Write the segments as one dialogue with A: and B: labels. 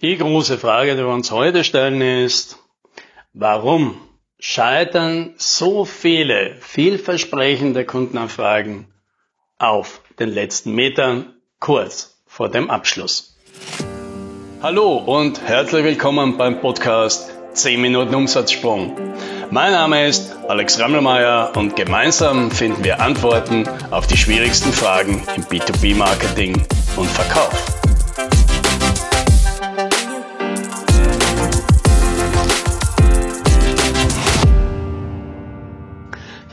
A: Die große Frage, die wir uns heute stellen, ist, warum scheitern so viele vielversprechende Kundenanfragen auf den letzten Metern kurz vor dem Abschluss? Hallo und herzlich willkommen beim Podcast 10 Minuten Umsatzsprung. Mein Name ist Alex Rammelmeier und gemeinsam finden wir Antworten auf die schwierigsten Fragen im B2B-Marketing und Verkauf.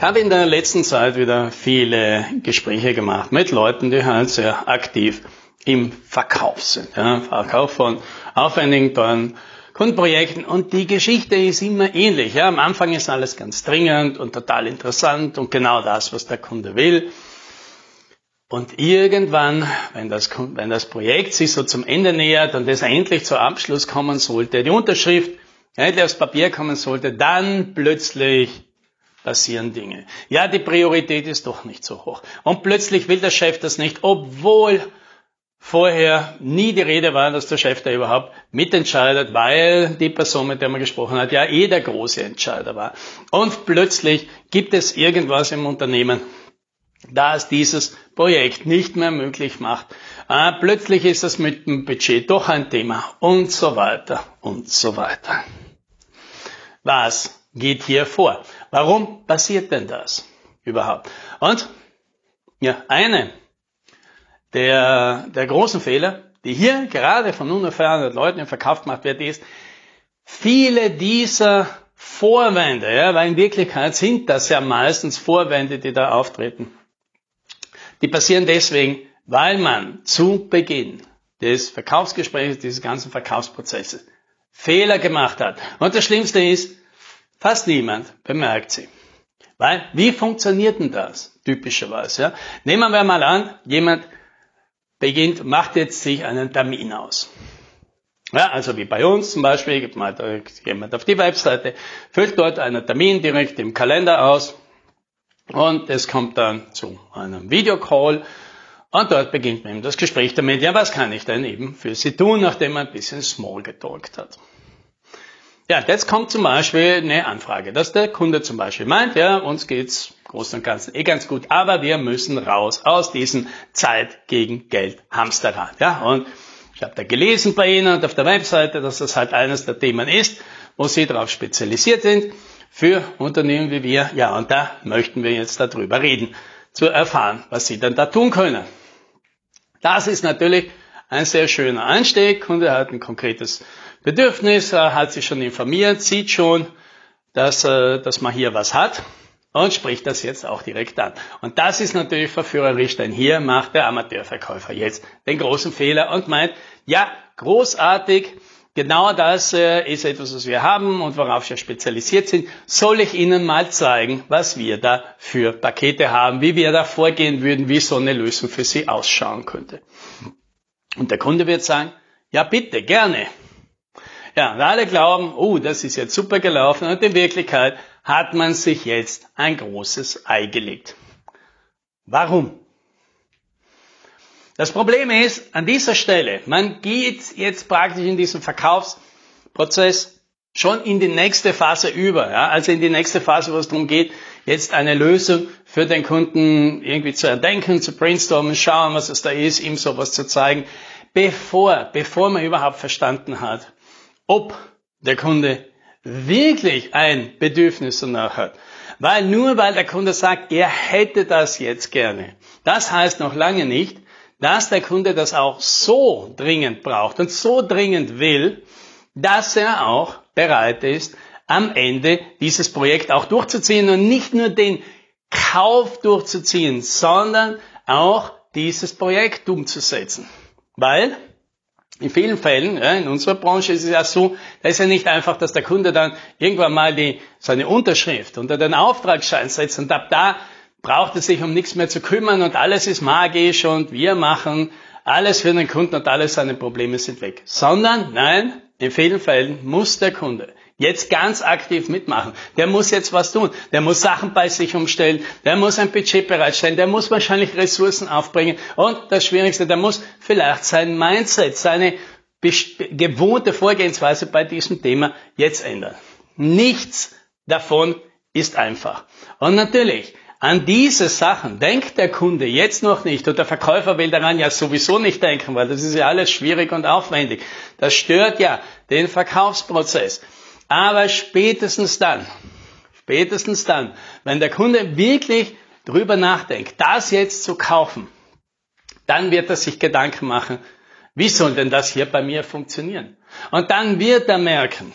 A: Habe in der letzten Zeit wieder viele Gespräche gemacht mit Leuten, die halt sehr aktiv im Verkauf sind. Ja, Verkauf von aufwendigen, teuren Kundenprojekten. Und die Geschichte ist immer ähnlich. Ja, am Anfang ist alles ganz dringend und total interessant und genau das, was der Kunde will. Und irgendwann, wenn das, wenn das Projekt sich so zum Ende nähert und es endlich zu Abschluss kommen sollte, die Unterschrift endlich aufs Papier kommen sollte, dann plötzlich passieren Dinge. Ja, die Priorität ist doch nicht so hoch. Und plötzlich will der Chef das nicht, obwohl vorher nie die Rede war, dass der Chef da überhaupt mitentscheidet, weil die Person, mit der man gesprochen hat, ja eh der große Entscheider war. Und plötzlich gibt es irgendwas im Unternehmen, das dieses Projekt nicht mehr möglich macht. Ah, plötzlich ist das mit dem Budget doch ein Thema und so weiter und so weiter. Was geht hier vor? Warum passiert denn das überhaupt? Und ja, eine der, der großen Fehler, die hier gerade von unerfahrenen Leuten im Verkauf gemacht wird, ist, viele dieser Vorwände, ja, weil in Wirklichkeit sind das ja meistens Vorwände, die da auftreten, die passieren deswegen, weil man zu Beginn des Verkaufsgesprächs, dieses ganzen Verkaufsprozesses Fehler gemacht hat. Und das Schlimmste ist, Fast niemand bemerkt sie. Weil, wie funktioniert denn das typischerweise? Ja? Nehmen wir mal an, jemand beginnt, macht jetzt sich einen Termin aus. Ja, also wie bei uns zum Beispiel, gibt mal jemand auf die Webseite, füllt dort einen Termin direkt im Kalender aus und es kommt dann zu einem Videocall und dort beginnt man das Gespräch damit, ja, was kann ich denn eben für Sie tun, nachdem man ein bisschen Small getalkt hat. Ja, jetzt kommt zum Beispiel eine Anfrage, dass der Kunde zum Beispiel meint, ja, uns geht's Großen und Ganzen eh ganz gut, aber wir müssen raus aus diesem Zeit gegen Geld Hamsterrad. Ja, und ich habe da gelesen bei Ihnen und auf der Webseite, dass das halt eines der Themen ist, wo Sie darauf spezialisiert sind für Unternehmen wie wir. Ja, und da möchten wir jetzt darüber reden, zu erfahren, was Sie dann da tun können. Das ist natürlich ein sehr schöner Einstieg. Kunde hat ein konkretes Bedürfnis, er hat sich schon informiert, sieht schon, dass, äh, dass man hier was hat und spricht das jetzt auch direkt an. Und das ist natürlich verführerisch, denn hier macht der Amateurverkäufer jetzt den großen Fehler und meint, ja, großartig, genau das äh, ist etwas, was wir haben und worauf wir spezialisiert sind. Soll ich Ihnen mal zeigen, was wir da für Pakete haben, wie wir da vorgehen würden, wie so eine Lösung für Sie ausschauen könnte. Und der Kunde wird sagen, ja bitte, gerne. Ja, und alle glauben, oh, das ist jetzt super gelaufen und in Wirklichkeit hat man sich jetzt ein großes Ei gelegt. Warum? Das Problem ist, an dieser Stelle, man geht jetzt praktisch in diesem Verkaufsprozess schon in die nächste Phase über, ja? also in die nächste Phase, wo es darum geht, jetzt eine Lösung für den Kunden irgendwie zu erdenken, zu brainstormen, schauen, was es da ist, ihm sowas zu zeigen, bevor, bevor man überhaupt verstanden hat, ob der Kunde wirklich ein Bedürfnis danach hat. Weil nur weil der Kunde sagt, er hätte das jetzt gerne, das heißt noch lange nicht, dass der Kunde das auch so dringend braucht und so dringend will, dass er auch bereit ist, am Ende dieses Projekt auch durchzuziehen und nicht nur den Kauf durchzuziehen, sondern auch dieses Projekt umzusetzen. Weil in vielen Fällen, ja, in unserer Branche ist es ja so, da ist ja nicht einfach, dass der Kunde dann irgendwann mal die, seine Unterschrift unter den Auftragsschein setzt und ab da braucht er sich um nichts mehr zu kümmern und alles ist magisch und wir machen alles für den Kunden und alle seine Probleme sind weg. Sondern, nein, in vielen Fällen muss der Kunde jetzt ganz aktiv mitmachen. Der muss jetzt was tun. Der muss Sachen bei sich umstellen. Der muss ein Budget bereitstellen. Der muss wahrscheinlich Ressourcen aufbringen. Und das Schwierigste, der muss vielleicht sein Mindset, seine gewohnte Vorgehensweise bei diesem Thema jetzt ändern. Nichts davon ist einfach. Und natürlich, an diese Sachen denkt der Kunde jetzt noch nicht und der Verkäufer will daran ja sowieso nicht denken, weil das ist ja alles schwierig und aufwendig. Das stört ja den Verkaufsprozess. Aber spätestens dann, spätestens dann, wenn der Kunde wirklich drüber nachdenkt, das jetzt zu kaufen, dann wird er sich Gedanken machen, wie soll denn das hier bei mir funktionieren? Und dann wird er merken,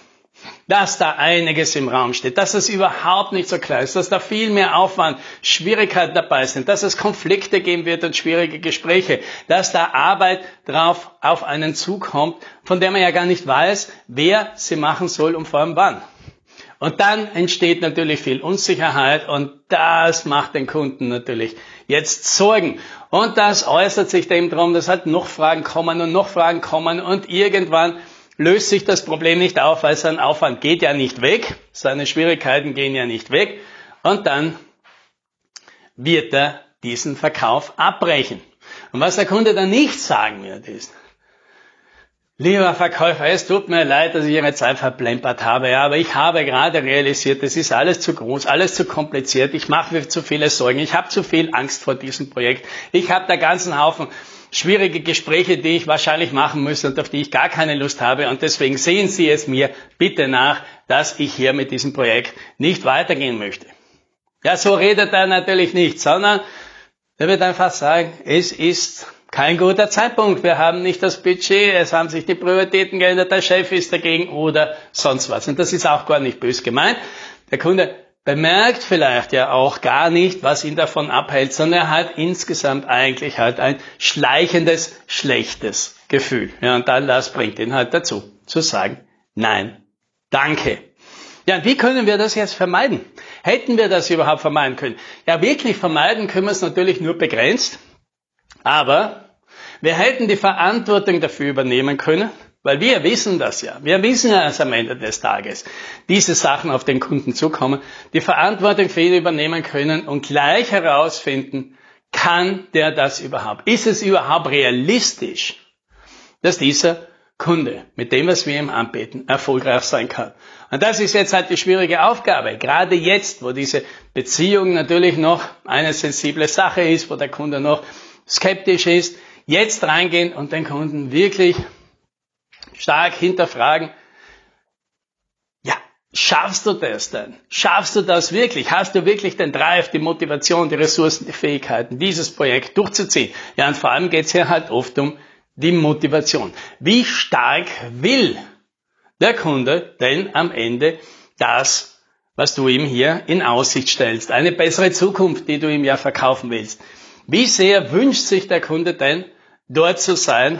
A: dass da einiges im Raum steht, dass es überhaupt nicht so klar ist, dass da viel mehr Aufwand, Schwierigkeiten dabei sind, dass es Konflikte geben wird und schwierige Gespräche, dass da Arbeit drauf auf einen zukommt, von der man ja gar nicht weiß, wer sie machen soll und vor allem wann. Und dann entsteht natürlich viel Unsicherheit und das macht den Kunden natürlich jetzt Sorgen. Und das äußert sich dem darum, dass halt noch Fragen kommen und noch Fragen kommen und irgendwann löst sich das Problem nicht auf, weil sein Aufwand geht ja nicht weg, seine Schwierigkeiten gehen ja nicht weg und dann wird er diesen Verkauf abbrechen. Und was der Kunde dann nicht sagen wird, ist, Lieber Verkäufer, es tut mir leid, dass ich Ihre Zeit verplempert habe, ja, aber ich habe gerade realisiert, es ist alles zu groß, alles zu kompliziert, ich mache mir zu viele Sorgen, ich habe zu viel Angst vor diesem Projekt, ich habe da ganzen Haufen schwierige Gespräche, die ich wahrscheinlich machen muss und auf die ich gar keine Lust habe und deswegen sehen Sie es mir bitte nach, dass ich hier mit diesem Projekt nicht weitergehen möchte. Ja, so redet er natürlich nicht, sondern er wird einfach sagen, es ist kein guter Zeitpunkt. Wir haben nicht das Budget, es haben sich die Prioritäten geändert, der Chef ist dagegen oder sonst was. Und das ist auch gar nicht bös gemeint. Der Kunde bemerkt vielleicht ja auch gar nicht, was ihn davon abhält, sondern er hat insgesamt eigentlich halt ein schleichendes, schlechtes Gefühl. Ja, und das bringt ihn halt dazu, zu sagen, nein, danke. Ja, wie können wir das jetzt vermeiden? Hätten wir das überhaupt vermeiden können? Ja, wirklich vermeiden können wir es natürlich nur begrenzt. Aber wir hätten die Verantwortung dafür übernehmen können, weil wir wissen das ja. Wir wissen ja, dass am Ende des Tages diese Sachen auf den Kunden zukommen, die Verantwortung für ihn übernehmen können und gleich herausfinden, kann der das überhaupt? Ist es überhaupt realistisch, dass dieser Kunde mit dem, was wir ihm anbieten, erfolgreich sein kann? Und das ist jetzt halt die schwierige Aufgabe. Gerade jetzt, wo diese Beziehung natürlich noch eine sensible Sache ist, wo der Kunde noch skeptisch ist, jetzt reingehen und den Kunden wirklich stark hinterfragen, ja, schaffst du das denn? Schaffst du das wirklich? Hast du wirklich den Drive, die Motivation, die Ressourcen, die Fähigkeiten, dieses Projekt durchzuziehen? Ja, und vor allem geht es hier halt oft um die Motivation. Wie stark will der Kunde denn am Ende das, was du ihm hier in Aussicht stellst? Eine bessere Zukunft, die du ihm ja verkaufen willst. Wie sehr wünscht sich der Kunde denn, dort zu sein,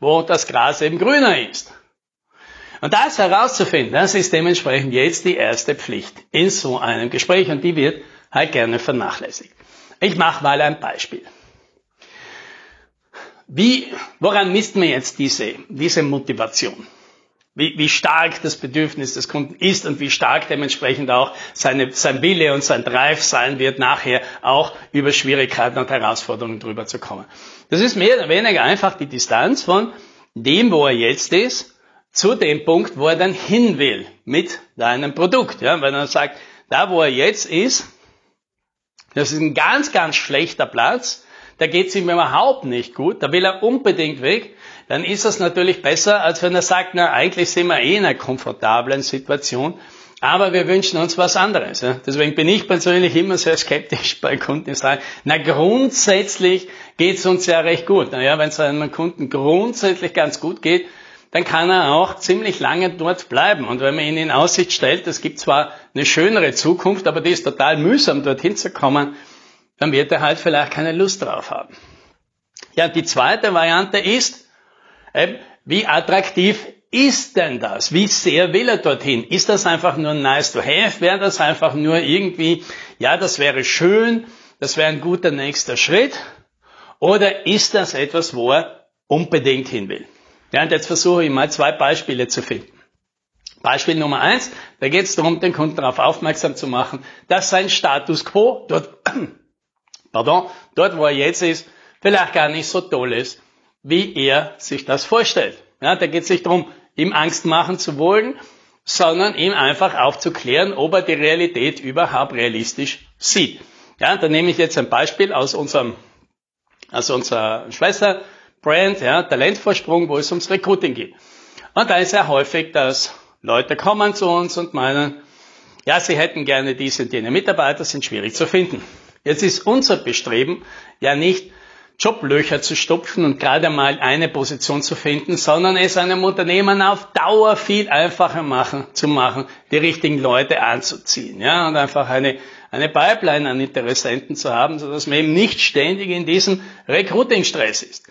A: wo das Gras eben grüner ist? Und das herauszufinden, das ist dementsprechend jetzt die erste Pflicht in so einem Gespräch und die wird halt gerne vernachlässigt. Ich mache mal ein Beispiel. Wie, woran misst man jetzt diese, diese Motivation? Wie, wie stark das Bedürfnis des Kunden ist und wie stark dementsprechend auch seine, sein Wille und sein Drive sein wird, nachher auch über Schwierigkeiten und Herausforderungen drüber zu kommen. Das ist mehr oder weniger einfach die Distanz von dem, wo er jetzt ist, zu dem Punkt, wo er dann hin will mit deinem Produkt. Ja, wenn er sagt, da wo er jetzt ist, das ist ein ganz, ganz schlechter Platz, da geht es ihm überhaupt nicht gut, da will er unbedingt weg, dann ist es natürlich besser, als wenn er sagt, na, eigentlich sind wir eh in einer komfortablen Situation, aber wir wünschen uns was anderes. Deswegen bin ich persönlich immer sehr skeptisch bei Kunden, die sagen, na, grundsätzlich geht's uns ja recht gut. Naja, wenn es einem Kunden grundsätzlich ganz gut geht, dann kann er auch ziemlich lange dort bleiben. Und wenn man ihn in Aussicht stellt, es gibt zwar eine schönere Zukunft, aber die ist total mühsam, dorthin zu kommen, dann wird er halt vielleicht keine Lust drauf haben. Ja, die zweite Variante ist, wie attraktiv ist denn das? Wie sehr will er dorthin? Ist das einfach nur nice to have? Wäre das einfach nur irgendwie, ja, das wäre schön, das wäre ein guter nächster Schritt? Oder ist das etwas, wo er unbedingt hin will? Ja, und jetzt versuche ich mal zwei Beispiele zu finden. Beispiel Nummer eins, da geht es darum, den Kunden darauf aufmerksam zu machen, dass sein Status quo dort, pardon, dort wo er jetzt ist, vielleicht gar nicht so toll ist, wie er sich das vorstellt. Ja, da geht es nicht darum, ihm Angst machen zu wollen, sondern ihm einfach aufzuklären, ob er die Realität überhaupt realistisch sieht. Ja, da nehme ich jetzt ein Beispiel aus unserem, aus unserer Schwesterbrand, ja, Talentvorsprung, wo es ums Recruiting geht. Und da ist ja häufig, dass Leute kommen zu uns und meinen, ja, sie hätten gerne diese und jene Mitarbeiter, sind schwierig zu finden. Jetzt ist unser Bestreben ja nicht, Joblöcher zu stopfen und gerade mal eine Position zu finden, sondern es einem Unternehmen auf Dauer viel einfacher machen, zu machen, die richtigen Leute anzuziehen, ja, und einfach eine, eine Pipeline an Interessenten zu haben, sodass man eben nicht ständig in diesem Recruiting-Stress ist.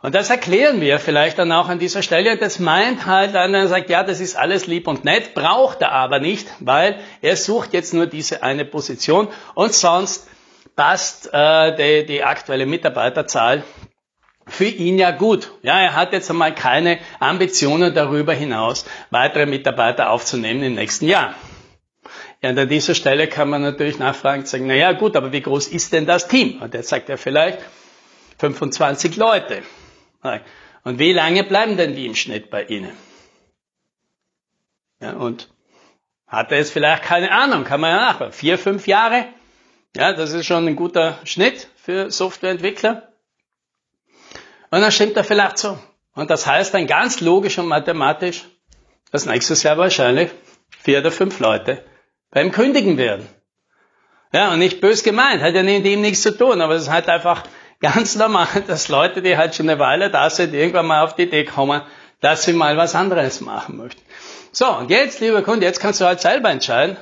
A: Und das erklären wir vielleicht dann auch an dieser Stelle. Das meint halt einer, sagt, ja, das ist alles lieb und nett, braucht er aber nicht, weil er sucht jetzt nur diese eine Position und sonst passt äh, die, die aktuelle Mitarbeiterzahl für ihn ja gut. Ja, er hat jetzt einmal keine Ambitionen darüber hinaus, weitere Mitarbeiter aufzunehmen im nächsten Jahr. Ja, und an dieser Stelle kann man natürlich nachfragen sagen, na ja, gut, aber wie groß ist denn das Team? Und jetzt sagt er vielleicht 25 Leute. Und wie lange bleiben denn die im Schnitt bei Ihnen? Ja, und hat er jetzt vielleicht keine Ahnung, kann man ja nachfragen. Vier, fünf Jahre? Ja, das ist schon ein guter Schnitt für Softwareentwickler. Und dann stimmt er vielleicht so. Und das heißt dann ganz logisch und mathematisch, dass nächstes Jahr wahrscheinlich vier oder fünf Leute beim Kündigen werden. Ja, und nicht bös gemeint, hat ja mit ihm nichts zu tun, aber es ist halt einfach ganz normal, dass Leute, die halt schon eine Weile da sind, irgendwann mal auf die Idee kommen, dass sie mal was anderes machen möchten. So, und jetzt, lieber Kunde, jetzt kannst du halt selber entscheiden,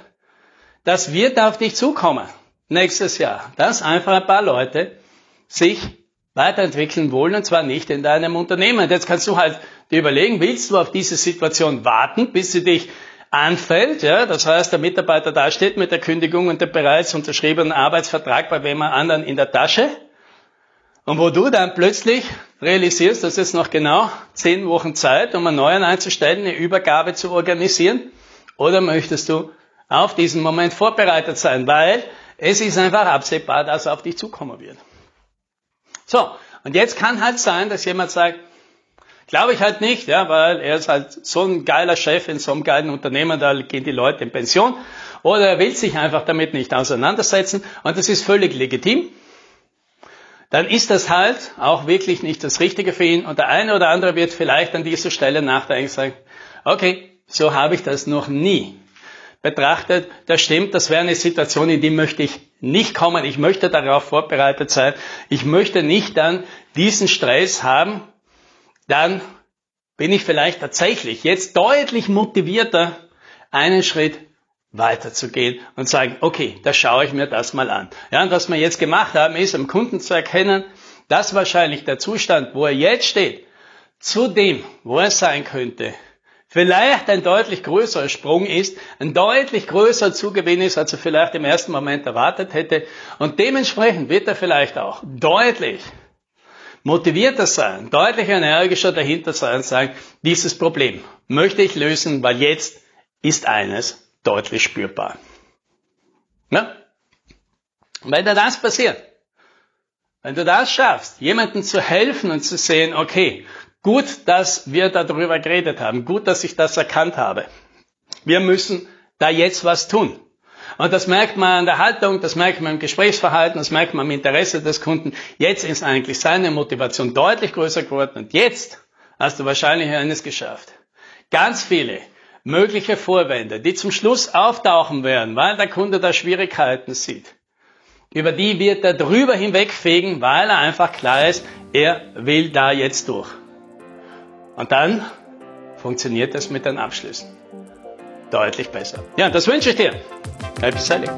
A: das wird auf dich zukommen nächstes Jahr, dass einfach ein paar Leute sich weiterentwickeln wollen und zwar nicht in deinem Unternehmen. Jetzt kannst du halt dir überlegen, willst du auf diese Situation warten, bis sie dich anfällt, ja, das heißt, der Mitarbeiter da steht mit der Kündigung und dem bereits unterschriebenen Arbeitsvertrag bei wem anderen in der Tasche. Und wo du dann plötzlich realisierst, dass es noch genau zehn Wochen Zeit, um einen neuen einzustellen, eine Übergabe zu organisieren, oder möchtest du auf diesen Moment vorbereitet sein, weil es ist einfach absehbar, dass er auf dich zukommen wird. So, und jetzt kann halt sein, dass jemand sagt, glaube ich halt nicht, ja, weil er ist halt so ein geiler Chef in so einem geilen Unternehmen, da gehen die Leute in Pension, oder er will sich einfach damit nicht auseinandersetzen und das ist völlig legitim. Dann ist das halt auch wirklich nicht das Richtige für ihn und der eine oder andere wird vielleicht an dieser Stelle nachdenken und sagen, okay, so habe ich das noch nie betrachtet, das stimmt, das wäre eine Situation, in die möchte ich nicht kommen. Ich möchte darauf vorbereitet sein. Ich möchte nicht dann diesen Stress haben. Dann bin ich vielleicht tatsächlich jetzt deutlich motivierter, einen Schritt weiterzugehen und sagen, okay, da schaue ich mir das mal an. Ja, und was wir jetzt gemacht haben, ist, am Kunden zu erkennen, dass wahrscheinlich der Zustand, wo er jetzt steht, zu dem, wo er sein könnte, vielleicht ein deutlich größerer Sprung ist, ein deutlich größerer Zugewinn ist, als er vielleicht im ersten Moment erwartet hätte. Und dementsprechend wird er vielleicht auch deutlich motivierter sein, deutlich energischer dahinter sein und sagen, dieses Problem möchte ich lösen, weil jetzt ist eines deutlich spürbar. Na? Wenn da das passiert, wenn du das schaffst, jemandem zu helfen und zu sehen, okay, Gut, dass wir darüber geredet haben. Gut, dass ich das erkannt habe. Wir müssen da jetzt was tun. Und das merkt man an der Haltung, das merkt man im Gesprächsverhalten, das merkt man im Interesse des Kunden. Jetzt ist eigentlich seine Motivation deutlich größer geworden. Und jetzt hast du wahrscheinlich eines geschafft. Ganz viele mögliche Vorwände, die zum Schluss auftauchen werden, weil der Kunde da Schwierigkeiten sieht. Über die wird er drüber hinwegfegen, weil er einfach klar ist, er will da jetzt durch. Und dann funktioniert das mit den Abschlüssen deutlich besser. Ja, das wünsche ich dir. Happy Selling.